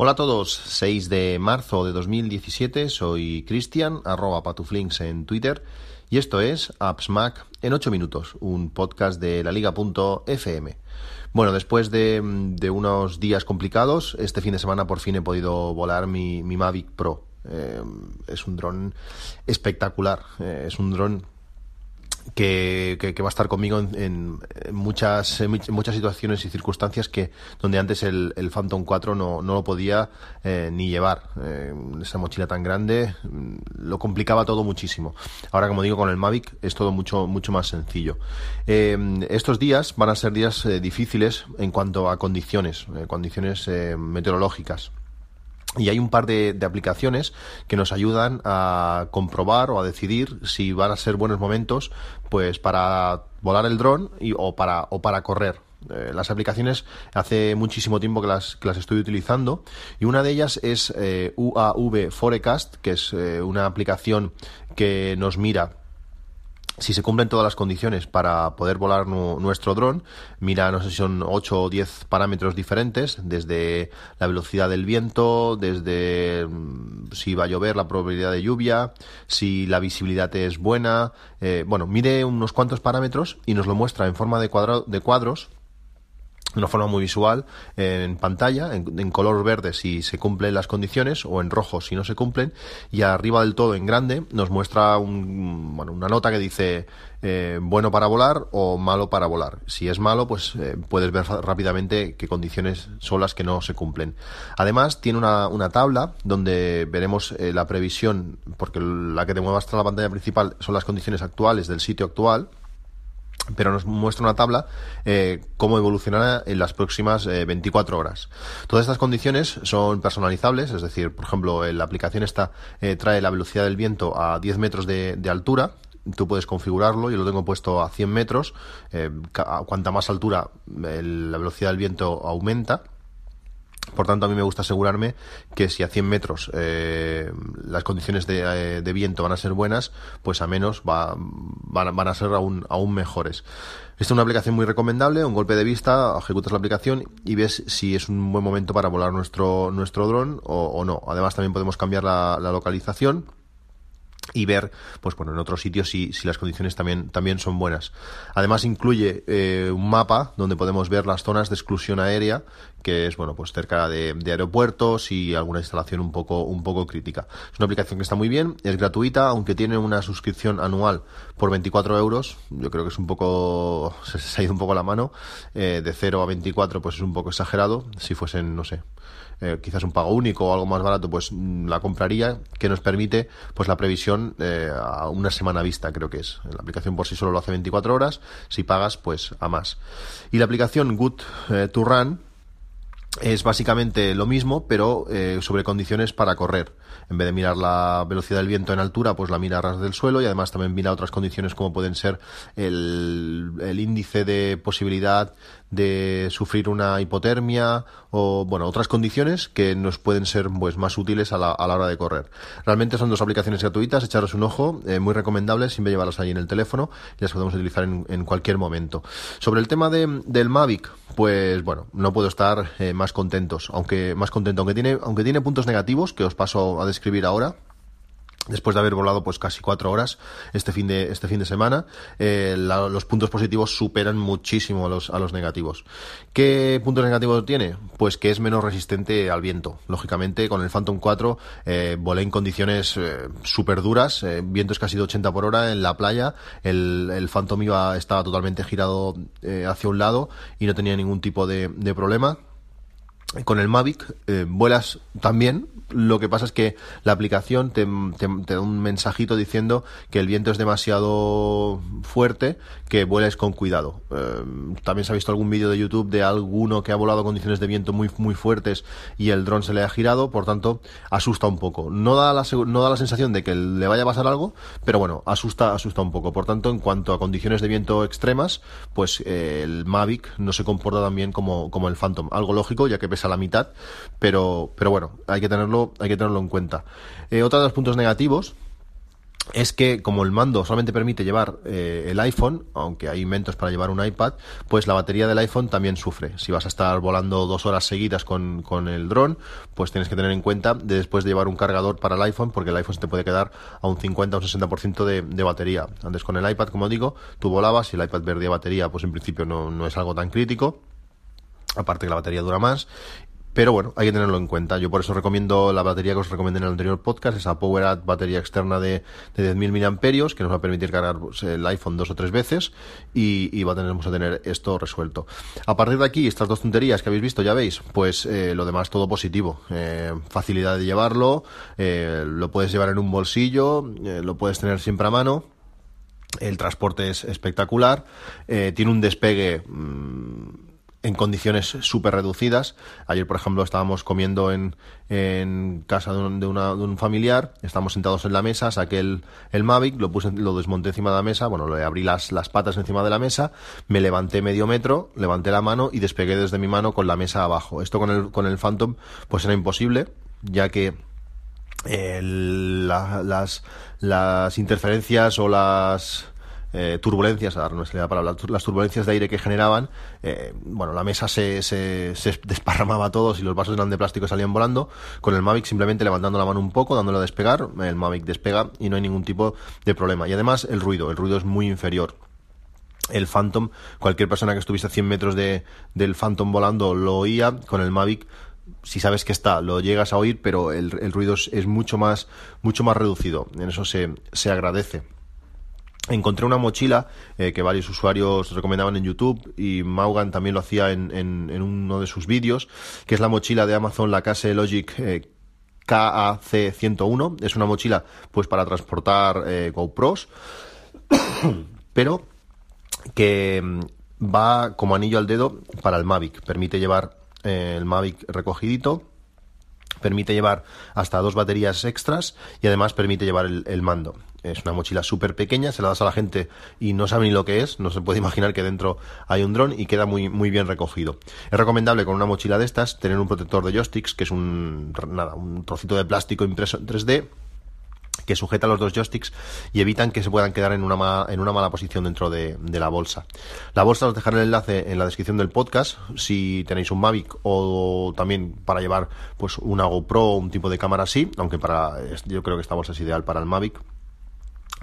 Hola a todos, 6 de marzo de 2017, soy Cristian, arroba patuflinks en Twitter, y esto es Apps Mac en 8 minutos, un podcast de la liga.fm. Bueno, después de, unos días complicados, este fin de semana por fin he podido volar mi, Mavic Pro. Eh, es un dron espectacular, eh, es un dron que, que, va a estar conmigo en, muchas, muchas situaciones y circunstancias que donde antes el, el Phantom 4 no, no lo podía eh, ni llevar. Eh, esa mochila tan grande lo complicaba todo muchísimo. Ahora, como digo, con el Mavic es todo mucho, mucho más sencillo. Eh, estos días van a ser días difíciles en cuanto a condiciones, condiciones meteorológicas. Y hay un par de, aplicaciones que nos ayudan a comprobar o a decidir si van a ser buenos momentos pues para volar el dron o, para, o para correr. Eh, las aplicaciones hace muchísimo tiempo que las, que las estoy utilizando y una de ellas es eh, UAV Forecast, que es eh, una aplicación que nos mira si se cumplen todas las condiciones para poder volar nuestro dron, mira, no sé si son 8 o 10 parámetros diferentes, desde la velocidad del viento, desde mm, si va a llover, la probabilidad de lluvia, si la visibilidad es buena, eh, bueno, mire unos cuantos parámetros y nos lo muestra en forma de, de cuadros de una forma muy visual en pantalla, en, color verde si se cumplen las condiciones o en rojo si no se cumplen y arriba del todo en grande nos muestra un, bueno, una nota que dice eh, bueno para volar o malo para volar. Si es malo, pues eh, puedes ver rápidamente qué condiciones son las que no se cumplen. Además, tiene una, una tabla donde veremos eh, la previsión, porque la que te mueva hasta la pantalla principal son las condiciones actuales del sitio actual pero nos muestra una tabla eh, cómo evolucionará en las próximas 24 eh, horas. Todas estas condiciones son personalizables, es decir, por ejemplo, la aplicación esta eh, trae la velocidad del viento a 10 metros de, altura, tú puedes configurarlo, yo lo tengo puesto a 100 metros, cuanta más altura la velocidad del viento aumenta, por tanto, a mí me gusta asegurarme que si a 100 metros eh, las condiciones de, de, viento van a ser buenas, pues a menos va, van, a ser aún, aún mejores. Esta es una aplicación muy recomendable, un golpe de vista, ejecutas la aplicación y ves si es un buen momento para volar nuestro, nuestro dron o, no. Además, también podemos cambiar la localización y ver, pues bueno, en otros sitios si, las condiciones también, también son buenas. Además incluye eh, un mapa donde podemos ver las zonas de exclusión aérea, que es bueno, pues cerca de, aeropuertos y alguna instalación un poco, un poco crítica. Es una aplicación que está muy bien, es gratuita, aunque tiene una suscripción anual por 24 euros. Yo creo que es un poco, se, ha ido un poco la mano. Eh, de 0 a 24, pues es un poco exagerado. Si fuesen, no sé, eh, quizás un pago único o algo más barato, pues mm, la compraría, que nos permite pues la previsión eh, a una semana vista, creo que es. La aplicación por sí solo lo hace 24 horas, si pagas, pues a más. Y la aplicación Good eh, to Run es básicamente lo mismo, pero sobre condiciones para correr. En vez de mirar la velocidad del viento en altura, pues la mira a ras del suelo y además también mira otras condiciones como pueden ser el, el índice de posibilidad de sufrir una hipotermia o bueno otras condiciones que nos pueden ser pues más útiles a la, a la hora de correr. Realmente son dos aplicaciones gratuitas echaros un ojo eh, muy recomendables siempre llevarlas ahí en el teléfono y las podemos utilizar en, en cualquier momento. Sobre el tema de, del Mavic pues bueno no puedo estar eh, más contentos aunque más contento aunque tiene aunque tiene puntos negativos que os paso a describir ahora después de haber volado pues casi cuatro horas este fin de este fin de semana eh, los puntos positivos superan muchísimo a los a los negativos. Qué puntos negativos tiene pues que es menos resistente al viento. Lógicamente con el Phantom 4 eh, volé en condiciones eh, súper duras eh, vientos casi de 80 por hora en la playa. El, el Phantom iba estaba totalmente girado hacia un lado y no tenía ningún tipo de, de problema. Con el Mavic vuelas también, lo que pasa es que la aplicación te, da un mensajito diciendo que el viento es demasiado fuerte, que vueles con cuidado. Eh, también se ha visto algún vídeo de YouTube de alguno que ha volado condiciones de viento muy, muy fuertes y el dron se le ha girado, por tanto, asusta un poco. No da la, no da la sensación de que le vaya a pasar algo, pero bueno, asusta, asusta un poco. Por tanto, en cuanto a condiciones de viento extremas, pues eh, el Mavic no se comporta tan bien como, como el Phantom. Algo lógico, ya que a la mitad, pero, pero bueno, hay que tenerlo, hay que tenerlo en cuenta. Eh, otro de los puntos negativos es que como el mando solamente permite llevar eh, el iPhone, aunque hay inventos para llevar un iPad, pues la batería del iPhone también sufre. Si vas a estar volando dos horas seguidas con, con el dron, pues tienes que tener en cuenta de después de llevar un cargador para el iPhone, porque el iPhone se te puede quedar a un 50 o un 60% de, de batería. Antes con el iPad, como digo, tú volabas y el iPad perdía batería, pues en principio no, no es algo tan crítico aparte que la batería dura más pero bueno, hay que tenerlo en cuenta. Yo por eso recomiendo la batería que os recomendé en el anterior podcast, esa PowerAd batería externa de, de 10.000 mAh, que nos va a permitir cargar pues, el iPhone dos o tres veces y, va a tener, vamos a tener esto resuelto. A partir de aquí, estas dos tonterías que habéis visto, ya veis, pues eh, lo demás todo positivo. Eh, facilidad de llevarlo, eh, lo puedes llevar en un bolsillo, lo puedes tener siempre a mano. El transporte es espectacular, tiene un despegue... Mmm, en condiciones súper reducidas. Ayer, por ejemplo, estábamos comiendo en, en casa de un, de, una, de un, familiar, estábamos sentados en la mesa, saqué el, el Mavic, lo puse, lo desmonté encima de la mesa, bueno, le abrí las, las patas encima de la mesa, me levanté medio metro, levanté la mano y despegué desde mi mano con la mesa abajo. Esto con el, con el Phantom, pues era imposible, ya que las, las interferencias o las eh, turbulencias, no es la palabra, las turbulencias de aire que generaban, eh, bueno, la mesa se, se, se, desparramaba todos y los vasos eran de plástico y salían volando. Con el Mavic simplemente levantando la mano un poco, dándole a despegar, el Mavic despega y no hay ningún tipo de problema. Y además el ruido, el ruido es muy inferior el Phantom, cualquier persona que estuviese a 100 metros de, del Phantom volando lo oía, con el Mavic si sabes que está, lo llegas a oír, pero el, el ruido es, es, mucho más, mucho más reducido. En eso se, se agradece encontré una mochila eh, que varios usuarios recomendaban en YouTube y Maugan también lo hacía en, en, uno de sus vídeos, que es la mochila de Amazon, la Case Logic eh, KAC101. Es una mochila pues para transportar eh, GoPros, pero que mm, va como anillo al dedo para el Mavic. Permite llevar el Mavic recogidito permite llevar hasta dos baterías extras y además permite llevar el, mando. Es una mochila súper pequeña, se la das a la gente y no sabe ni lo que es, no se puede imaginar que dentro hay un dron y queda muy, muy bien recogido. Es recomendable con una mochila de estas tener un protector de joysticks, que es un, nada, un trocito de plástico impreso en 3D que sujeta los dos joysticks y evitan que se puedan quedar en una mala, en una mala posición dentro de, la bolsa. La bolsa os dejaré el enlace en la descripción del podcast si tenéis un Mavic o también para llevar pues una GoPro o un tipo de cámara así, aunque para yo creo que esta bolsa es ideal para el Mavic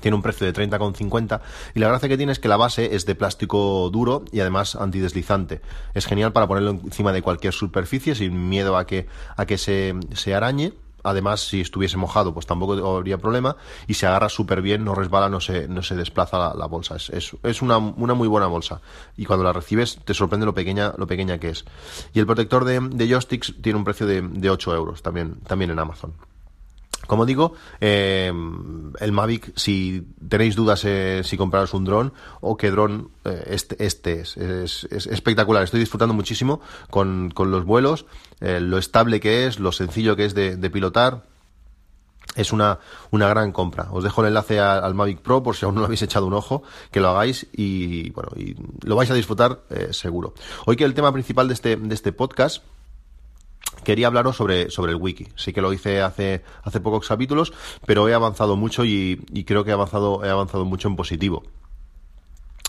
tiene un precio de 30,50 y la gracia que tiene es que la base es de plástico duro y además antideslizante. Es genial para ponerlo encima de cualquier superficie sin miedo a que, a que se, se arañe Además, si estuviese mojado, pues tampoco habría problema. Y se agarra súper bien, no resbala, no se, no se desplaza la, bolsa. Es, es, es una, una, muy buena bolsa. Y cuando la recibes, te sorprende lo pequeña, lo pequeña que es. Y el protector de, de joysticks tiene un precio de, de 8 euros también, también en Amazon. Como digo, eh, el Mavic, si tenéis dudas eh, si compraros un dron o qué dron, eh, este, este es, es, espectacular. Estoy disfrutando muchísimo con, con los vuelos, lo estable que es, lo sencillo que es de, pilotar. Es una, una gran compra. Os dejo el enlace al Mavic Pro por si aún no lo habéis echado un ojo, que lo hagáis y bueno, y lo vais a disfrutar seguro. Hoy que el tema principal de este, de este podcast quería hablaros sobre, sobre el wiki. Sí que lo hice hace, hace pocos capítulos, pero he avanzado mucho y, y creo que he avanzado, he avanzado mucho en positivo.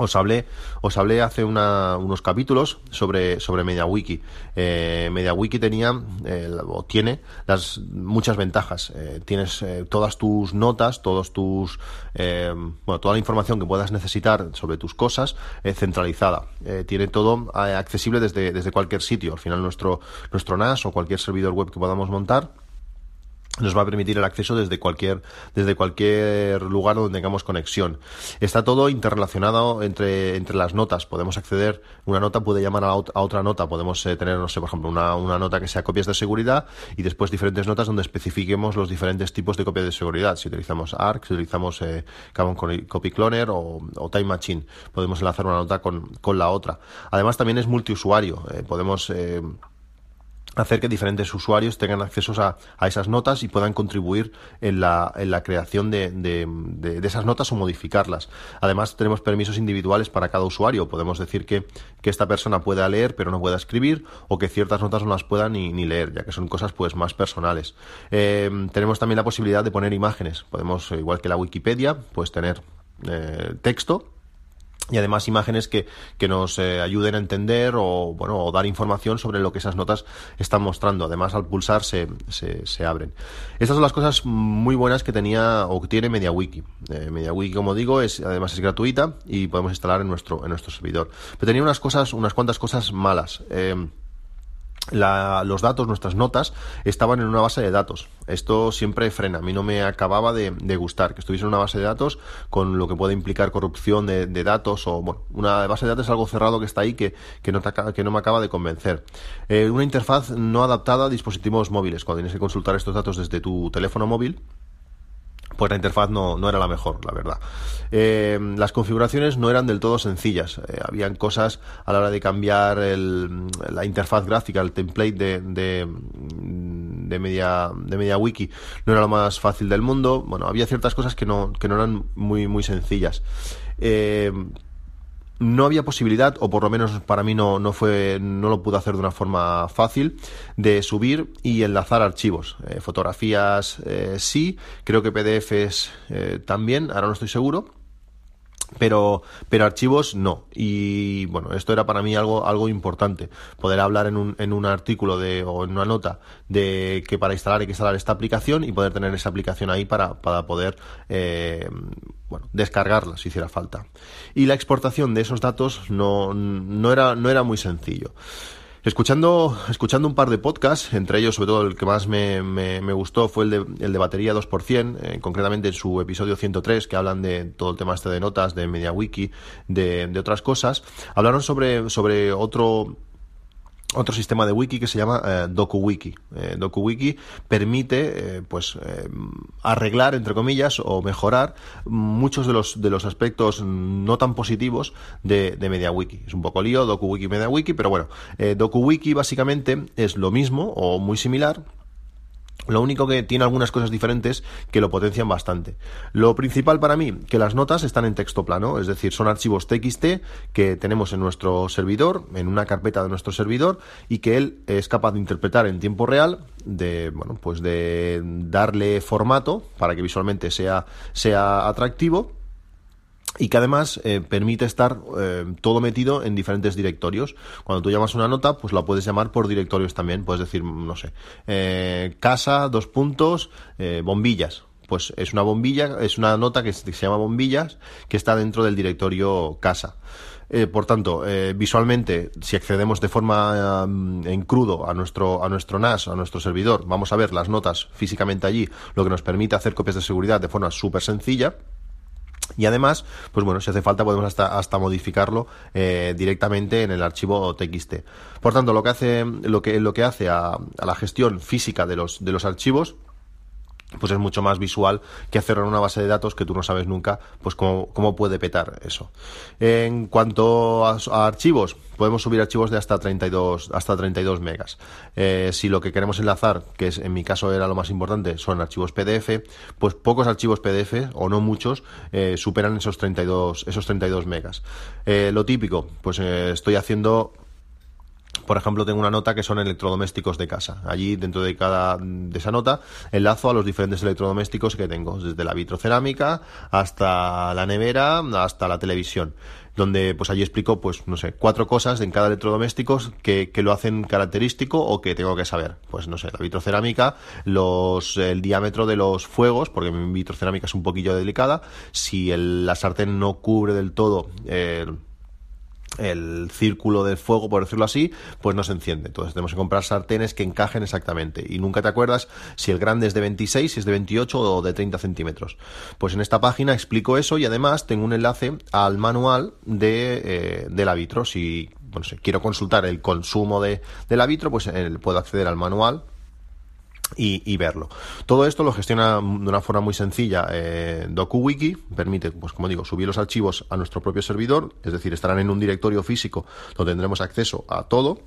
Os hablé, os hablé hace unos capítulos sobre, sobre MediaWiki. Eh, MediaWiki tenía, o tiene, las, muchas ventajas. Eh, tienes eh, todas tus notas, todos tus, eh, bueno, toda la información que puedas necesitar sobre tus cosas centralizada. tiene todo accesible desde, desde cualquier sitio. Al final nuestro, nuestro NAS o cualquier servidor web que podamos montar nos va a permitir el acceso desde cualquier desde cualquier lugar donde tengamos conexión. Está todo interrelacionado entre, entre las notas. Podemos acceder, una nota puede llamar a, otra nota. Podemos eh, tener, no sé, por ejemplo, una, una, nota que sea copias de seguridad y después diferentes notas donde especifiquemos los diferentes tipos de copias de seguridad. Si utilizamos ARC, si utilizamos eh, Copy Cloner o, Time Machine, podemos enlazar una nota con, con la otra. Además, también es multiusuario. Eh, podemos hacer que diferentes usuarios tengan acceso a, esas notas y puedan contribuir en la, en la creación de, de, esas notas o modificarlas. Además, tenemos permisos individuales para cada usuario. Podemos decir que, que esta persona pueda leer pero no pueda escribir o que ciertas notas no las pueda ni, ni leer, ya que son cosas pues más personales. Eh, tenemos también la posibilidad de poner imágenes. Podemos, igual que la Wikipedia, pues tener eh, texto y además imágenes que, que nos eh, ayuden a entender o, bueno, o dar información sobre lo que esas notas están mostrando. Además, al pulsar se, se, abren. Estas son las cosas muy buenas que tenía o que tiene MediaWiki. Eh, MediaWiki, como digo, es, además es gratuita y podemos instalar en nuestro, en nuestro servidor. Pero tenía unas cosas, unas cuantas cosas malas. Eh, los datos, nuestras notas, estaban en una base de datos. Esto siempre frena. A mí no me acababa de, gustar que estuviese en una base de datos con lo que puede implicar corrupción de, datos o, bueno, una base de datos es algo cerrado que está ahí que, que, no, que no me acaba de convencer. Eh, una interfaz no adaptada a dispositivos móviles. Cuando tienes que consultar estos datos desde tu teléfono móvil, pues la interfaz no, no, era la mejor, la verdad. Eh, las configuraciones no eran del todo sencillas. Eh, habían cosas a la hora de cambiar el, la interfaz gráfica, el template de, de, de, media, de MediaWiki, no era lo más fácil del mundo. Bueno, había ciertas cosas que no, que no eran muy, muy sencillas. Eh, no había posibilidad, o por lo menos para mí no, no fue, no lo pude hacer de una forma fácil, de subir y enlazar archivos. Eh, fotografías eh, sí, creo que PDFs eh, también, ahora no estoy seguro pero, pero archivos no. Y bueno, esto era para mí algo, algo importante. Poder hablar en un, en un artículo de, o en una nota de que para instalar hay que instalar esta aplicación y poder tener esa aplicación ahí para, para poder eh, bueno, descargarla si hiciera falta. Y la exportación de esos datos no, no, era, no era muy sencillo. Escuchando, escuchando un par de podcasts, entre ellos sobre todo el que más me, me, gustó fue el de, el de batería 2%, eh, concretamente en su episodio 103, que hablan de todo el tema este de notas, de MediaWiki, de, de otras cosas, hablaron sobre, sobre otro otro sistema de wiki que se llama eh, DokuWiki. Eh, DokuWiki permite eh, pues arreglar entre comillas o mejorar muchos de los de los aspectos no tan positivos de, de MediaWiki. Es un poco lío DokuWiki MediaWiki, pero bueno, DokuWiki básicamente es lo mismo o muy similar lo único que tiene algunas cosas diferentes que lo potencian bastante. Lo principal para mí, que las notas están en texto plano, es decir, son archivos TXT que tenemos en nuestro servidor, en una carpeta de nuestro servidor, y que él es capaz de interpretar en tiempo real, de, bueno, pues de darle formato para que visualmente sea, sea atractivo y que además eh, permite estar eh, todo metido en diferentes directorios. Cuando tú llamas una nota, pues la puedes llamar por directorios también. Puedes decir, no sé, eh, casa, dos puntos, bombillas. Pues es una bombilla, es una nota que se, llama bombillas, que está dentro del directorio casa. por tanto, visualmente, si accedemos de forma en crudo a nuestro, a nuestro NAS, a nuestro servidor, vamos a ver las notas físicamente allí, lo que nos permite hacer copias de seguridad de forma súper sencilla. Y además, pues bueno, si hace falta podemos hasta, hasta modificarlo eh, directamente en el archivo TXT. Por tanto, lo que hace, lo que, lo que hace a, a la gestión física de los, de los archivos pues es mucho más visual que hacerlo en una base de datos que tú no sabes nunca pues cómo, cómo puede petar eso. En cuanto a, archivos, podemos subir archivos de hasta 32, hasta 32 megas. Eh, si lo que queremos enlazar, que es, en mi caso era lo más importante, son archivos PDF, pues pocos archivos PDF, o no muchos, eh, superan esos 32, esos 32 megas. Eh, lo típico, pues estoy haciendo por ejemplo, tengo una nota que son electrodomésticos de casa. Allí, dentro de cada de esa nota, enlazo a los diferentes electrodomésticos que tengo, desde la vitrocerámica hasta la nevera, hasta la televisión donde pues allí explico pues no sé cuatro cosas en cada electrodoméstico que, que, lo hacen característico o que tengo que saber pues no sé la vitrocerámica los el diámetro de los fuegos porque mi vitrocerámica es un poquillo delicada si el, la sartén no cubre del todo eh, el círculo del fuego, por decirlo así, pues no se enciende. Entonces tenemos que comprar sartenes que encajen exactamente. Y nunca te acuerdas si el grande es de 26, si es de 28 o de 30 centímetros. Pues en esta página explico eso y además tengo un enlace al manual de, eh, del árbitro. Si bueno, quiero consultar el consumo de, del árbitro, pues eh, puedo acceder al manual y, verlo. Todo esto lo gestiona de una forma muy sencilla eh, DokuWiki, permite, pues como digo, subir los archivos a nuestro propio servidor, es decir, estarán en un directorio físico donde tendremos acceso a todo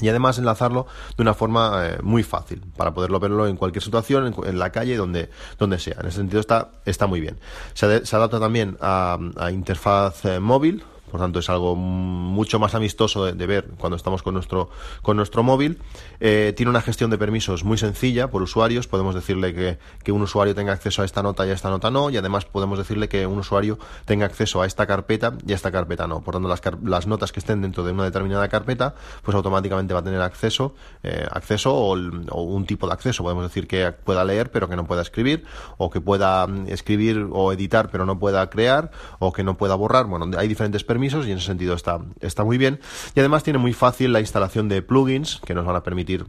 y además enlazarlo de una forma eh, muy fácil para poderlo verlo en cualquier situación, en, la calle, donde, donde sea. En ese sentido está, está muy bien. Se, adapta también a, a interfaz eh, móvil, por tanto, es algo mucho más amistoso de, ver cuando estamos con nuestro, con nuestro móvil. Eh, tiene una gestión de permisos muy sencilla por usuarios. Podemos decirle que, que, un usuario tenga acceso a esta nota y a esta nota no. Y además podemos decirle que un usuario tenga acceso a esta carpeta y a esta carpeta no. Por tanto, las, las notas que estén dentro de una determinada carpeta, pues automáticamente va a tener acceso, eh, acceso o, o, un tipo de acceso. Podemos decir que pueda leer pero que no pueda escribir, o que pueda mm, escribir o editar pero no pueda crear, o que no pueda borrar. Bueno, hay diferentes permisos y en ese sentido está, está muy bien. Y además tiene muy fácil la instalación de plugins que nos van a permitir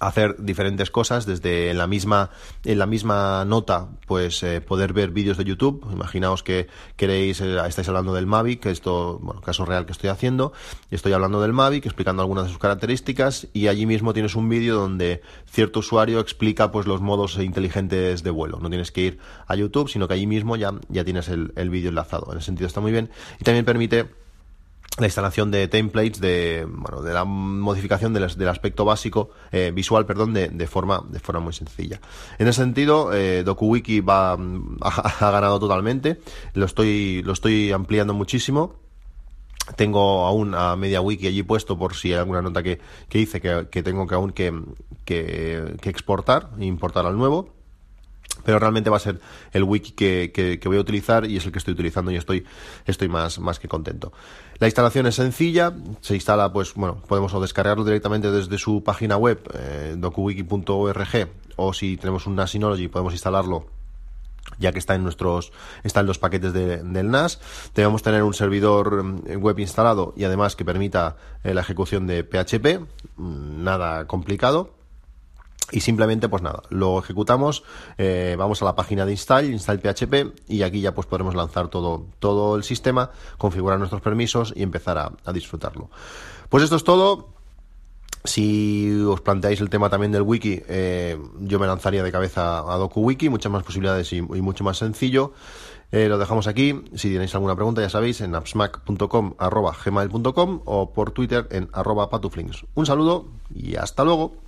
hacer diferentes cosas desde en la misma en la misma nota pues eh, poder ver vídeos de YouTube. Imaginaos que queréis eh, estáis hablando del Mavic esto bueno caso real que estoy haciendo. Estoy hablando del Mavic explicando algunas de sus características y allí mismo tienes un vídeo donde cierto usuario explica pues los modos inteligentes de vuelo. No tienes que ir a YouTube sino que allí mismo ya ya tienes el, el vídeo enlazado. En ese sentido está muy bien. Y también permite la instalación de templates de bueno de la modificación del, del aspecto básico eh, visual perdón de, de, forma de forma muy sencilla. En ese sentido eh, DokuWiki va ha, ha, ganado totalmente. Lo estoy lo estoy ampliando muchísimo. Tengo aún a media wiki allí puesto por si hay alguna nota que, que hice que, que tengo que aún que, que, que exportar e importar al nuevo pero realmente va a ser el wiki que, que, voy a utilizar y es el que estoy utilizando y estoy, estoy más, más que contento. La instalación es sencilla, se instala, pues bueno, podemos descargarlo directamente desde su página web, eh, dokuwiki.org, o si tenemos un NAS Synology podemos instalarlo ya que está en nuestros están los paquetes de, del NAS debemos tener un servidor mm, web instalado y además que permita eh, la ejecución de PHP mm, nada complicado y simplemente pues nada lo ejecutamos eh, vamos a la página de install install php y aquí ya pues podremos lanzar todo todo el sistema configurar nuestros permisos y empezar a, disfrutarlo pues esto es todo si os planteáis el tema también del wiki, eh, yo me lanzaría de cabeza a DokuWiki, muchas más posibilidades y, mucho más sencillo. Eh, lo dejamos aquí. Si tenéis alguna pregunta, ya sabéis, en appsmac.com o por Twitter en arroba patuflinks. Un saludo y hasta luego.